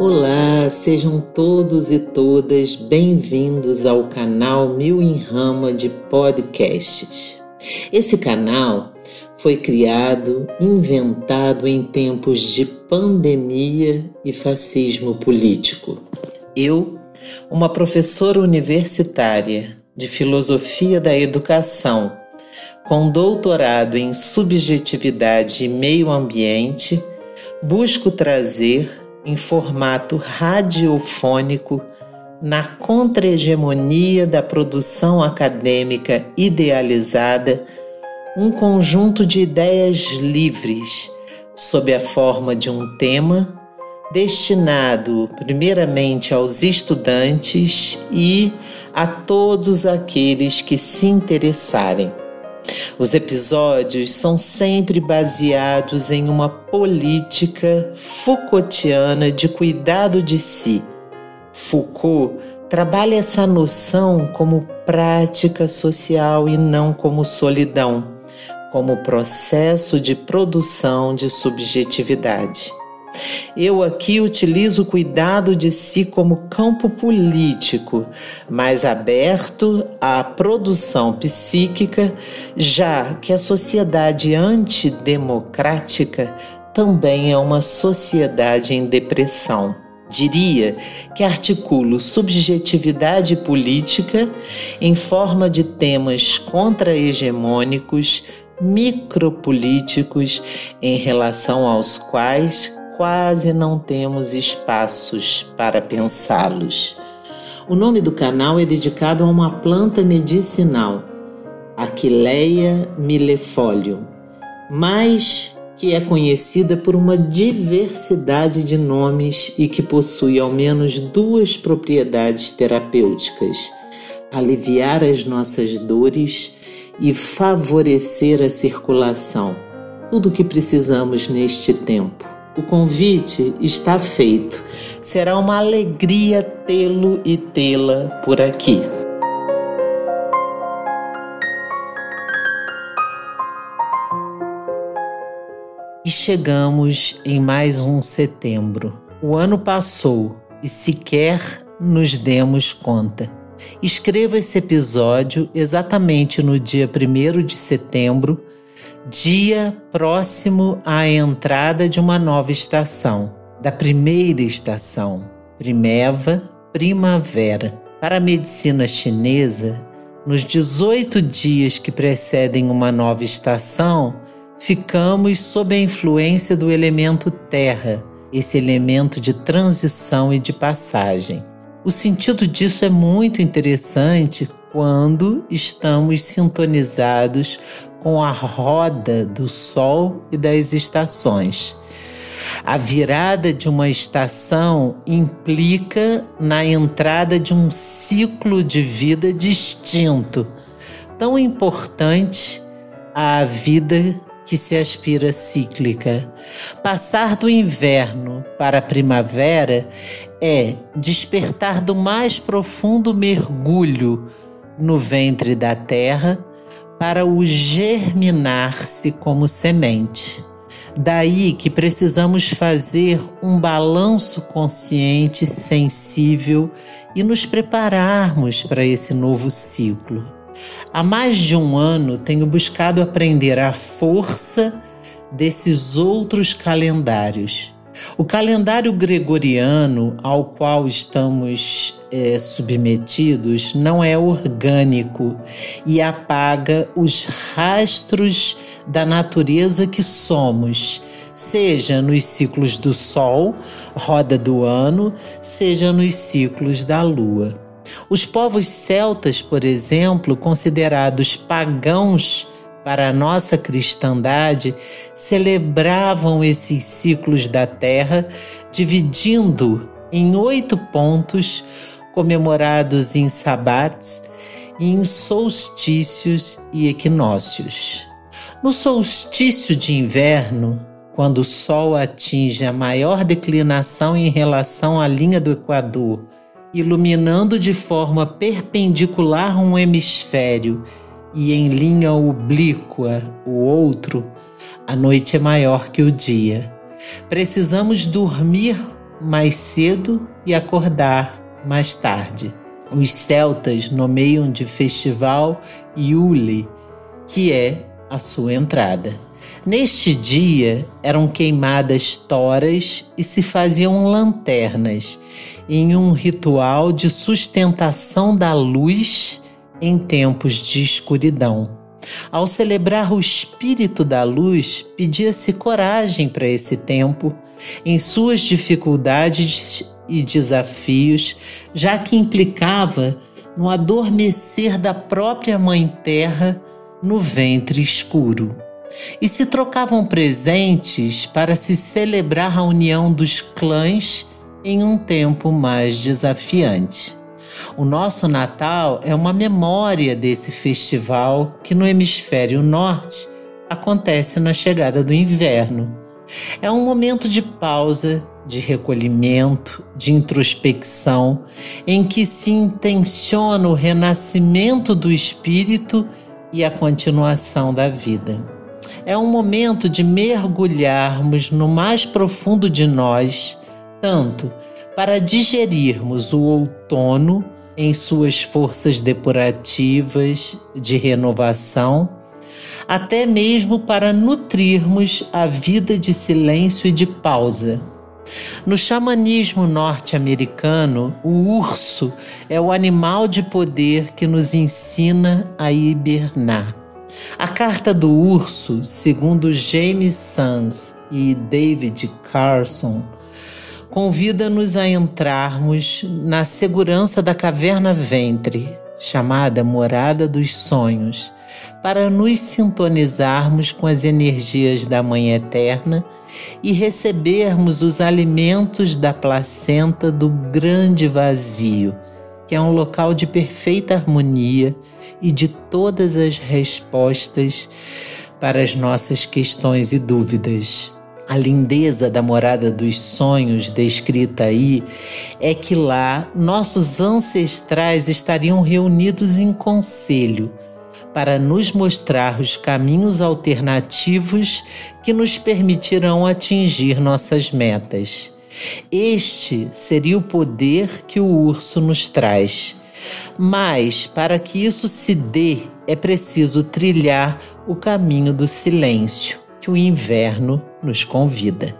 Olá, sejam todos e todas bem-vindos ao canal Mil em Rama de Podcasts. Esse canal foi criado, inventado em tempos de pandemia e fascismo político. Eu, uma professora universitária de filosofia da educação, com doutorado em subjetividade e meio ambiente, busco trazer em formato radiofônico na contra-hegemonia da produção acadêmica idealizada um conjunto de ideias livres sob a forma de um tema destinado primeiramente aos estudantes e a todos aqueles que se interessarem. Os episódios são sempre baseados em uma política Foucaultiana de cuidado de si. Foucault trabalha essa noção como prática social e não como solidão, como processo de produção de subjetividade. Eu aqui utilizo o cuidado de si como campo político, mais aberto à produção psíquica, já que a sociedade antidemocrática também é uma sociedade em depressão. Diria que articulo subjetividade política em forma de temas contra-hegemônicos, micropolíticos, em relação aos quais quase não temos espaços para pensá-los. O nome do canal é dedicado a uma planta medicinal, Aquileia millefolium, mas que é conhecida por uma diversidade de nomes e que possui ao menos duas propriedades terapêuticas: aliviar as nossas dores e favorecer a circulação. Tudo o que precisamos neste tempo. O convite está feito. Será uma alegria tê-lo e tê-la por aqui. E chegamos em mais um setembro. O ano passou e sequer nos demos conta. Escreva esse episódio exatamente no dia 1 de setembro dia próximo à entrada de uma nova estação, da primeira estação, primeva, primavera. Para a medicina chinesa, nos 18 dias que precedem uma nova estação, ficamos sob a influência do elemento terra, esse elemento de transição e de passagem. O sentido disso é muito interessante quando estamos sintonizados com a roda do Sol e das estações. A virada de uma estação implica na entrada de um ciclo de vida distinto, tão importante à vida que se aspira cíclica. Passar do inverno para a primavera é despertar do mais profundo mergulho no ventre da terra para o germinar-se como semente. Daí que precisamos fazer um balanço consciente, sensível e nos prepararmos para esse novo ciclo. Há mais de um ano tenho buscado aprender a força desses outros calendários o calendário gregoriano ao qual estamos é, submetidos não é orgânico e apaga os rastros da natureza que somos, seja nos ciclos do Sol, roda do ano, seja nos ciclos da Lua. Os povos celtas, por exemplo, considerados pagãos para a nossa cristandade, celebravam esses ciclos da terra, dividindo em oito pontos, comemorados em sabates, em solstícios e equinócios. No solstício de inverno, quando o Sol atinge a maior declinação em relação à linha do Equador, iluminando de forma perpendicular um hemisfério e em linha oblíqua o outro, a noite é maior que o dia. Precisamos dormir mais cedo e acordar mais tarde. Os celtas nomeiam de festival Yule, que é a sua entrada. Neste dia eram queimadas toras e se faziam lanternas, em um ritual de sustentação da luz em tempos de escuridão. Ao celebrar o espírito da luz, pedia-se coragem para esse tempo, em suas dificuldades e desafios, já que implicava no adormecer da própria Mãe Terra no ventre escuro. E se trocavam presentes para se celebrar a união dos clãs em um tempo mais desafiante. O nosso Natal é uma memória desse festival que no hemisfério norte acontece na chegada do inverno. É um momento de pausa, de recolhimento, de introspecção, em que se intenciona o renascimento do espírito e a continuação da vida. É um momento de mergulharmos no mais profundo de nós, tanto para digerirmos o outono em suas forças depurativas de renovação, até mesmo para nutrirmos a vida de silêncio e de pausa. No xamanismo norte-americano, o urso é o animal de poder que nos ensina a hibernar. A carta do urso, segundo James Sands e David Carson, convida-nos a entrarmos na segurança da caverna ventre, chamada morada dos sonhos, para nos sintonizarmos com as energias da Mãe Eterna e recebermos os alimentos da placenta do grande vazio, que é um local de perfeita harmonia e de todas as respostas para as nossas questões e dúvidas. A lindeza da morada dos sonhos descrita aí é que lá nossos ancestrais estariam reunidos em conselho para nos mostrar os caminhos alternativos que nos permitirão atingir nossas metas. Este seria o poder que o urso nos traz. Mas, para que isso se dê, é preciso trilhar o caminho do silêncio que o inverno nos convida.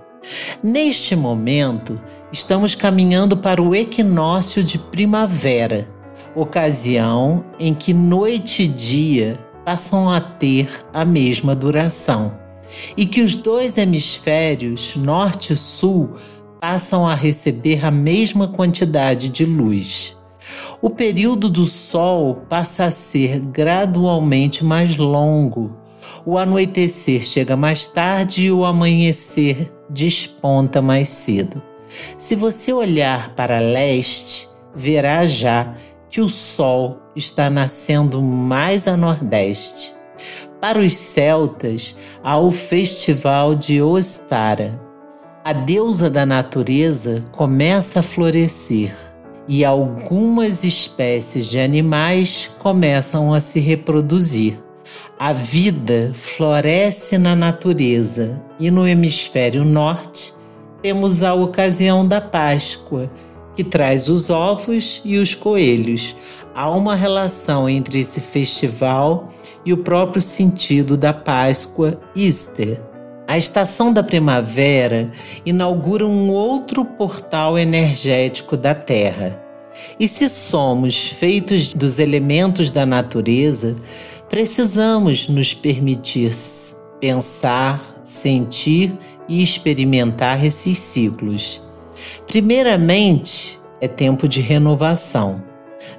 Neste momento, estamos caminhando para o equinócio de primavera, ocasião em que noite e dia passam a ter a mesma duração e que os dois hemisférios, norte e sul, passam a receber a mesma quantidade de luz. O período do Sol passa a ser gradualmente mais longo o anoitecer chega mais tarde e o amanhecer desponta mais cedo. Se você olhar para leste, verá já que o sol está nascendo mais a nordeste. Para os celtas, há o festival de Ostara. A deusa da natureza começa a florescer e algumas espécies de animais começam a se reproduzir. A vida floresce na natureza e no hemisfério norte temos a ocasião da Páscoa, que traz os ovos e os coelhos. Há uma relação entre esse festival e o próprio sentido da Páscoa Easter. A estação da primavera inaugura um outro portal energético da Terra. E se somos feitos dos elementos da natureza, precisamos nos permitir pensar, sentir e experimentar esses ciclos. Primeiramente, é tempo de renovação.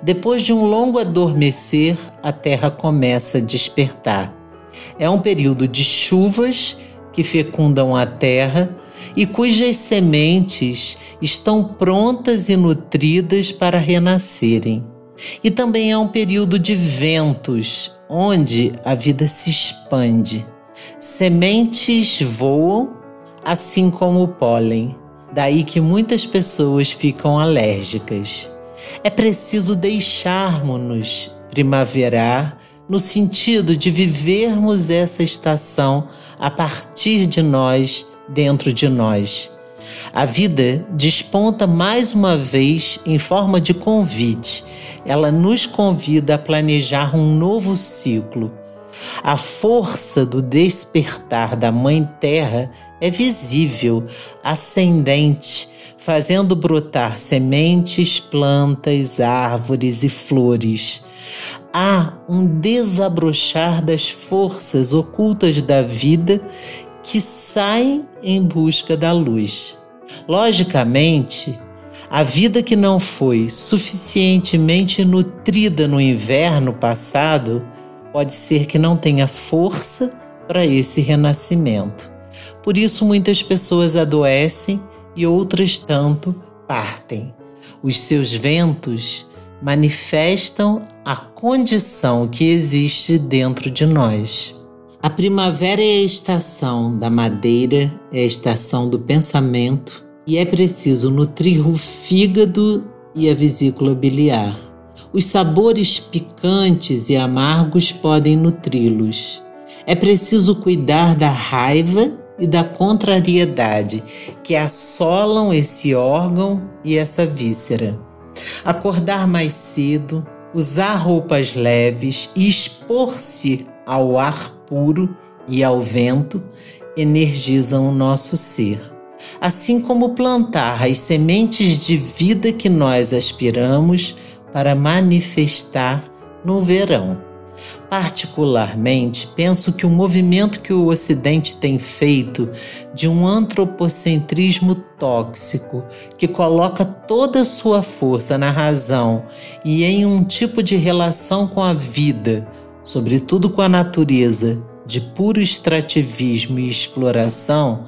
Depois de um longo adormecer, a terra começa a despertar. É um período de chuvas que fecundam a terra e cujas sementes estão prontas e nutridas para renascerem. E também é um período de ventos, onde a vida se expande. Sementes voam, assim como o pólen. Daí que muitas pessoas ficam alérgicas. É preciso deixarmos-nos primaverar no sentido de vivermos essa estação a partir de nós, dentro de nós. A vida desponta mais uma vez em forma de convite. Ela nos convida a planejar um novo ciclo. A força do despertar da Mãe Terra é visível, ascendente, fazendo brotar sementes, plantas, árvores e flores. Há um desabrochar das forças ocultas da vida que saem em busca da luz. Logicamente, a vida que não foi suficientemente nutrida no inverno passado pode ser que não tenha força para esse renascimento. Por isso, muitas pessoas adoecem e outras tanto partem. Os seus ventos manifestam a condição que existe dentro de nós. A primavera é a estação da madeira, é a estação do pensamento e é preciso nutrir o fígado e a vesícula biliar. Os sabores picantes e amargos podem nutri-los. É preciso cuidar da raiva e da contrariedade que assolam esse órgão e essa víscera. Acordar mais cedo, usar roupas leves e expor-se ao ar puro e ao vento energizam o nosso ser. Assim como plantar as sementes de vida que nós aspiramos para manifestar no verão. Particularmente, penso que o movimento que o Ocidente tem feito de um antropocentrismo tóxico, que coloca toda a sua força na razão e em um tipo de relação com a vida, sobretudo com a natureza, de puro extrativismo e exploração,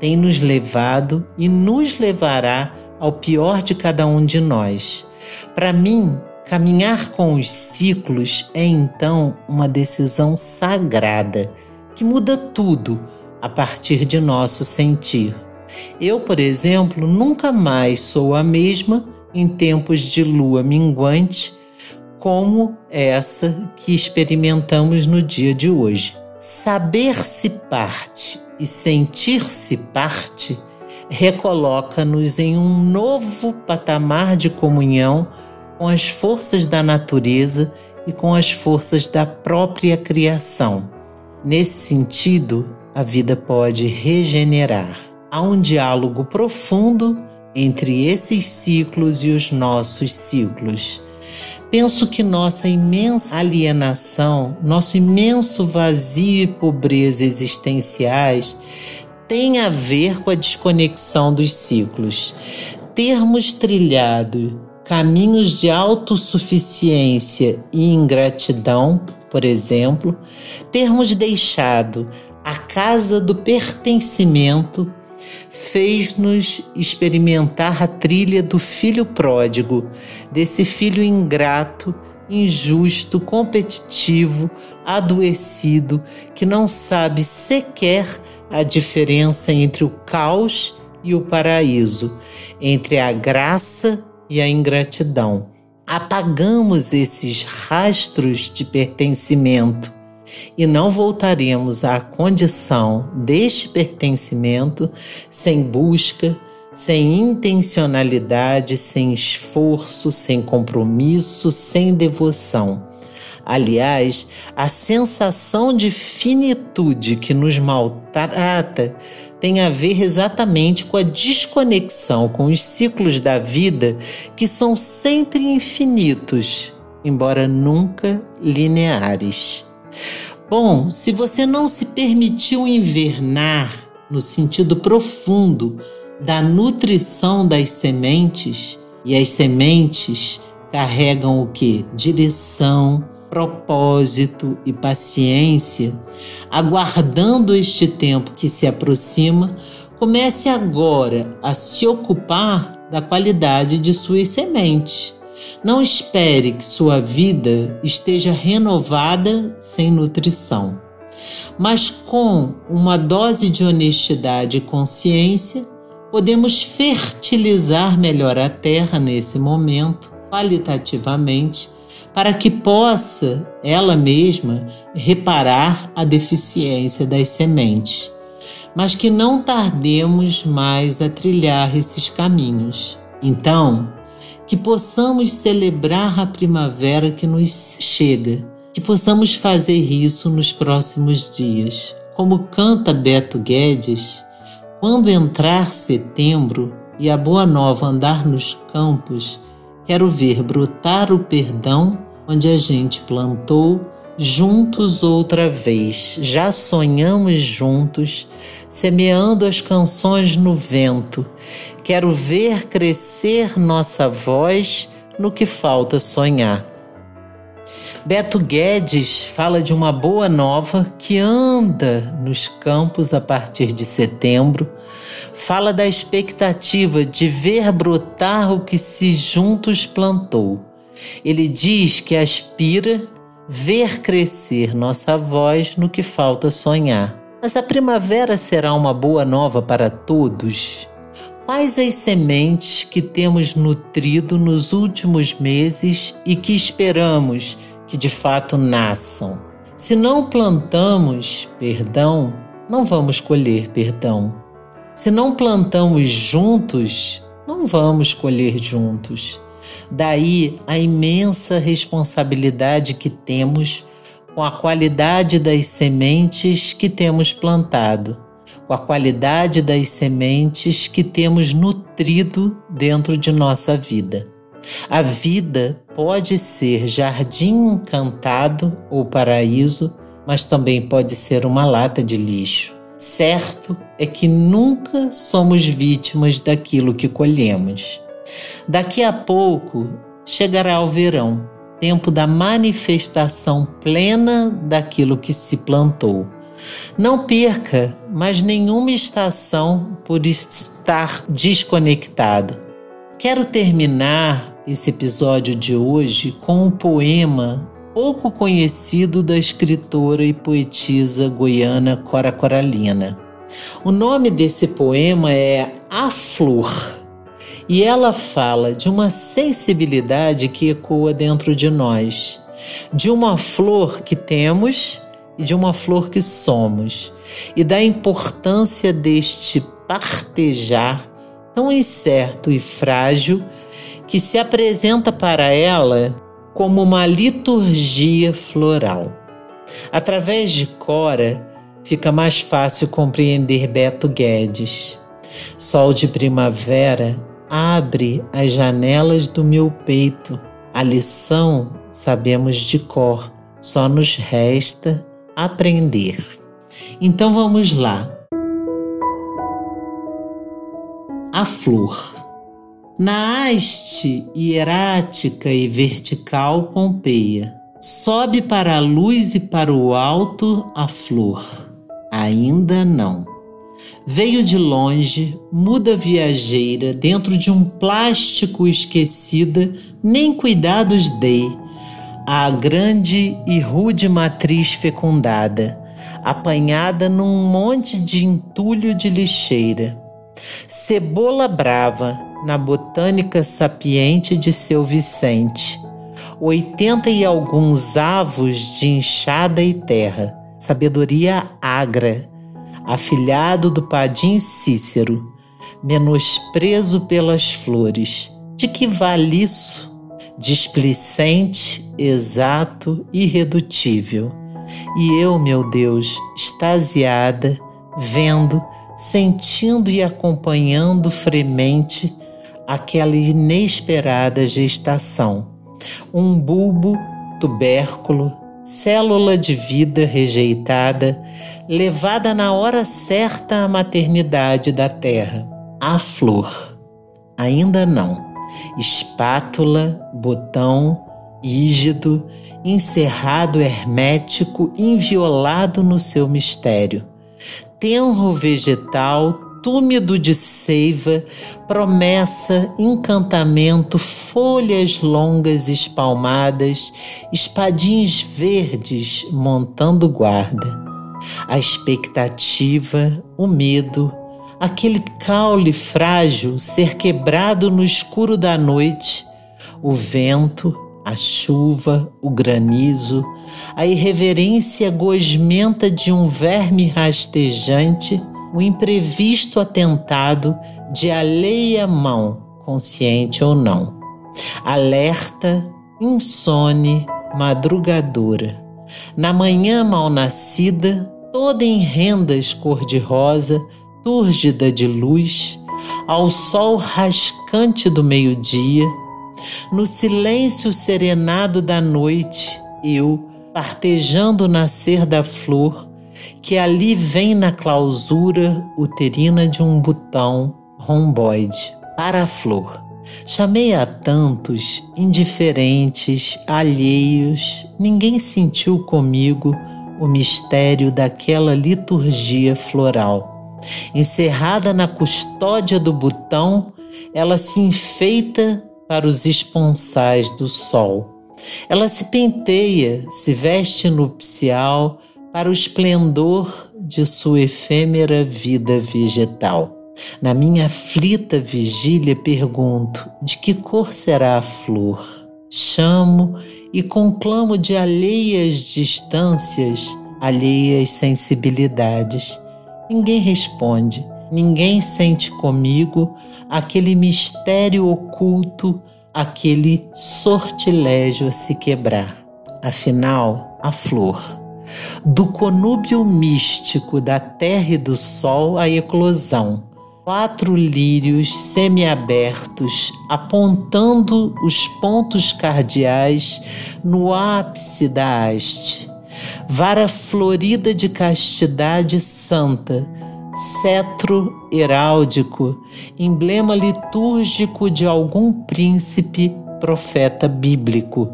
tem nos levado e nos levará ao pior de cada um de nós. Para mim, Caminhar com os ciclos é então uma decisão sagrada que muda tudo a partir de nosso sentir. Eu, por exemplo, nunca mais sou a mesma em tempos de lua minguante como essa que experimentamos no dia de hoje. Saber-se parte e sentir-se parte recoloca-nos em um novo patamar de comunhão com as forças da natureza e com as forças da própria criação. Nesse sentido, a vida pode regenerar. Há um diálogo profundo entre esses ciclos e os nossos ciclos. Penso que nossa imensa alienação, nosso imenso vazio e pobreza existenciais tem a ver com a desconexão dos ciclos. Termos trilhado caminhos de autossuficiência e ingratidão, por exemplo, termos deixado a casa do pertencimento fez-nos experimentar a trilha do filho pródigo, desse filho ingrato, injusto, competitivo, adoecido, que não sabe sequer a diferença entre o caos e o paraíso, entre a graça e a ingratidão. Apagamos esses rastros de pertencimento e não voltaremos à condição deste pertencimento sem busca, sem intencionalidade, sem esforço, sem compromisso, sem devoção. Aliás, a sensação de finitude que nos maltrata tem a ver exatamente com a desconexão com os ciclos da vida que são sempre infinitos, embora nunca lineares. Bom, se você não se permitiu invernar no sentido profundo da nutrição das sementes, e as sementes carregam o que? Direção, propósito e paciência, aguardando este tempo que se aproxima, comece agora a se ocupar da qualidade de suas sementes. Não espere que sua vida esteja renovada sem nutrição. Mas com uma dose de honestidade e consciência, podemos fertilizar melhor a terra nesse momento, qualitativamente, para que possa ela mesma reparar a deficiência das sementes. mas que não tardemos mais a trilhar esses caminhos. Então, que possamos celebrar a primavera que nos chega, que possamos fazer isso nos próximos dias. Como canta Beto Guedes, quando entrar setembro e a boa nova andar nos campos, quero ver brotar o perdão onde a gente plantou juntos outra vez. Já sonhamos juntos, semeando as canções no vento. Quero ver crescer nossa voz no que falta sonhar. Beto Guedes fala de uma boa nova que anda nos campos a partir de setembro. Fala da expectativa de ver brotar o que se juntos plantou. Ele diz que aspira ver crescer nossa voz no que falta sonhar. Mas a primavera será uma boa nova para todos? Quais as sementes que temos nutrido nos últimos meses e que esperamos que de fato nasçam? Se não plantamos perdão, não vamos colher perdão. Se não plantamos juntos, não vamos colher juntos. Daí a imensa responsabilidade que temos com a qualidade das sementes que temos plantado, com a qualidade das sementes que temos nutrido dentro de nossa vida. A vida pode ser jardim encantado ou paraíso, mas também pode ser uma lata de lixo. Certo é que nunca somos vítimas daquilo que colhemos. Daqui a pouco chegará o verão, tempo da manifestação plena daquilo que se plantou. Não perca mais nenhuma estação por estar desconectado. Quero terminar esse episódio de hoje com um poema pouco conhecido da escritora e poetisa goiana Cora Coralina. O nome desse poema é A Flor e ela fala de uma sensibilidade que ecoa dentro de nós, de uma flor que temos e de uma flor que somos, e da importância deste partejar tão incerto e frágil que se apresenta para ela como uma liturgia floral. Através de Cora, fica mais fácil compreender Beto Guedes. Sol de primavera Abre as janelas do meu peito. A lição sabemos de cor, só nos resta aprender. Então vamos lá. A flor. Na haste hierática e vertical Pompeia, sobe para a luz e para o alto a flor. Ainda não. Veio de longe, muda viajeira, dentro de um plástico esquecida, nem cuidados dei. A grande e rude matriz fecundada, apanhada num monte de entulho de lixeira. Cebola brava, na botânica sapiente de seu Vicente. Oitenta e alguns avos de enxada e terra, sabedoria agra, afilhado do Padim Cícero, menosprezo pelas flores. De que vale isso? Displicente, exato, irredutível. E eu, meu Deus, extasiada, vendo, sentindo e acompanhando fremente aquela inesperada gestação. Um bulbo, tubérculo, célula de vida rejeitada, levada na hora certa à maternidade da terra. A flor. Ainda não. Espátula, botão, ígido, encerrado hermético, inviolado no seu mistério. Tenro vegetal, túmido de seiva, promessa, encantamento, folhas longas espalmadas, espadins verdes montando guarda. A expectativa, o medo, aquele caule frágil ser quebrado no escuro da noite, o vento, a chuva, o granizo, a irreverência gosmenta de um verme rastejante um imprevisto atentado de alheia mão, consciente ou não. Alerta, insone, madrugadora. Na manhã mal nascida, toda em rendas cor-de-rosa, túrgida de luz, ao sol rascante do meio-dia, no silêncio serenado da noite, eu, partejando o nascer da flor, que ali vem na clausura uterina de um botão romboide para a flor. Chamei a tantos, indiferentes, alheios, ninguém sentiu comigo o mistério daquela liturgia floral. Encerrada na custódia do botão, ela se enfeita para os esponsais do sol. Ela se penteia, se veste nupcial para o esplendor de sua efêmera vida vegetal. Na minha aflita vigília pergunto: de que cor será a flor? Chamo e conclamo de alheias distâncias, alheias sensibilidades. Ninguém responde, ninguém sente comigo aquele mistério oculto, aquele sortilégio a se quebrar. Afinal, a flor. Do conúbio místico da terra e do sol à eclosão, quatro lírios semiabertos apontando os pontos cardeais no ápice da haste. Vara florida de castidade santa, cetro heráldico, emblema litúrgico de algum príncipe profeta bíblico,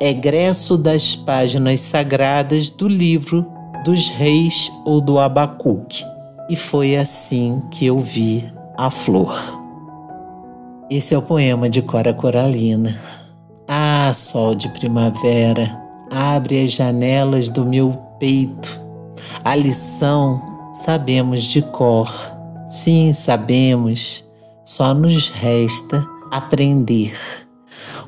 egresso das páginas sagradas do livro dos reis ou do Abacuque. E foi assim que eu vi a flor. Esse é o poema de Cora Coralina. Ah, sol de primavera, abre as janelas do meu peito. A lição sabemos de cor. Sim, sabemos. Só nos resta aprender.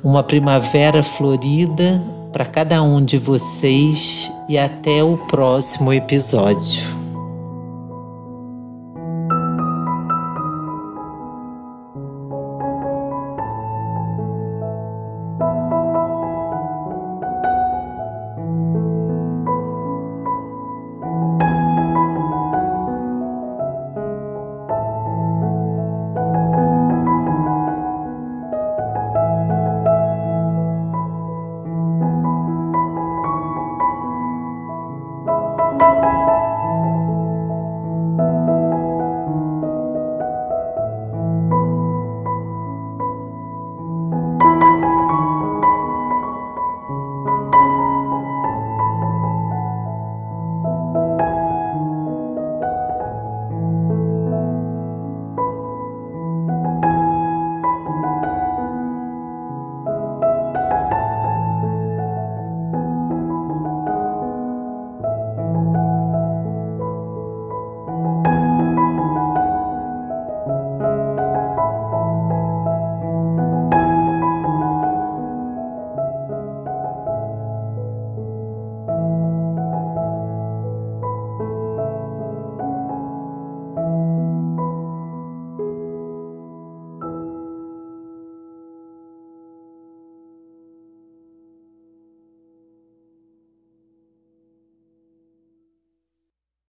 Uma primavera florida para cada um de vocês e até o próximo episódio.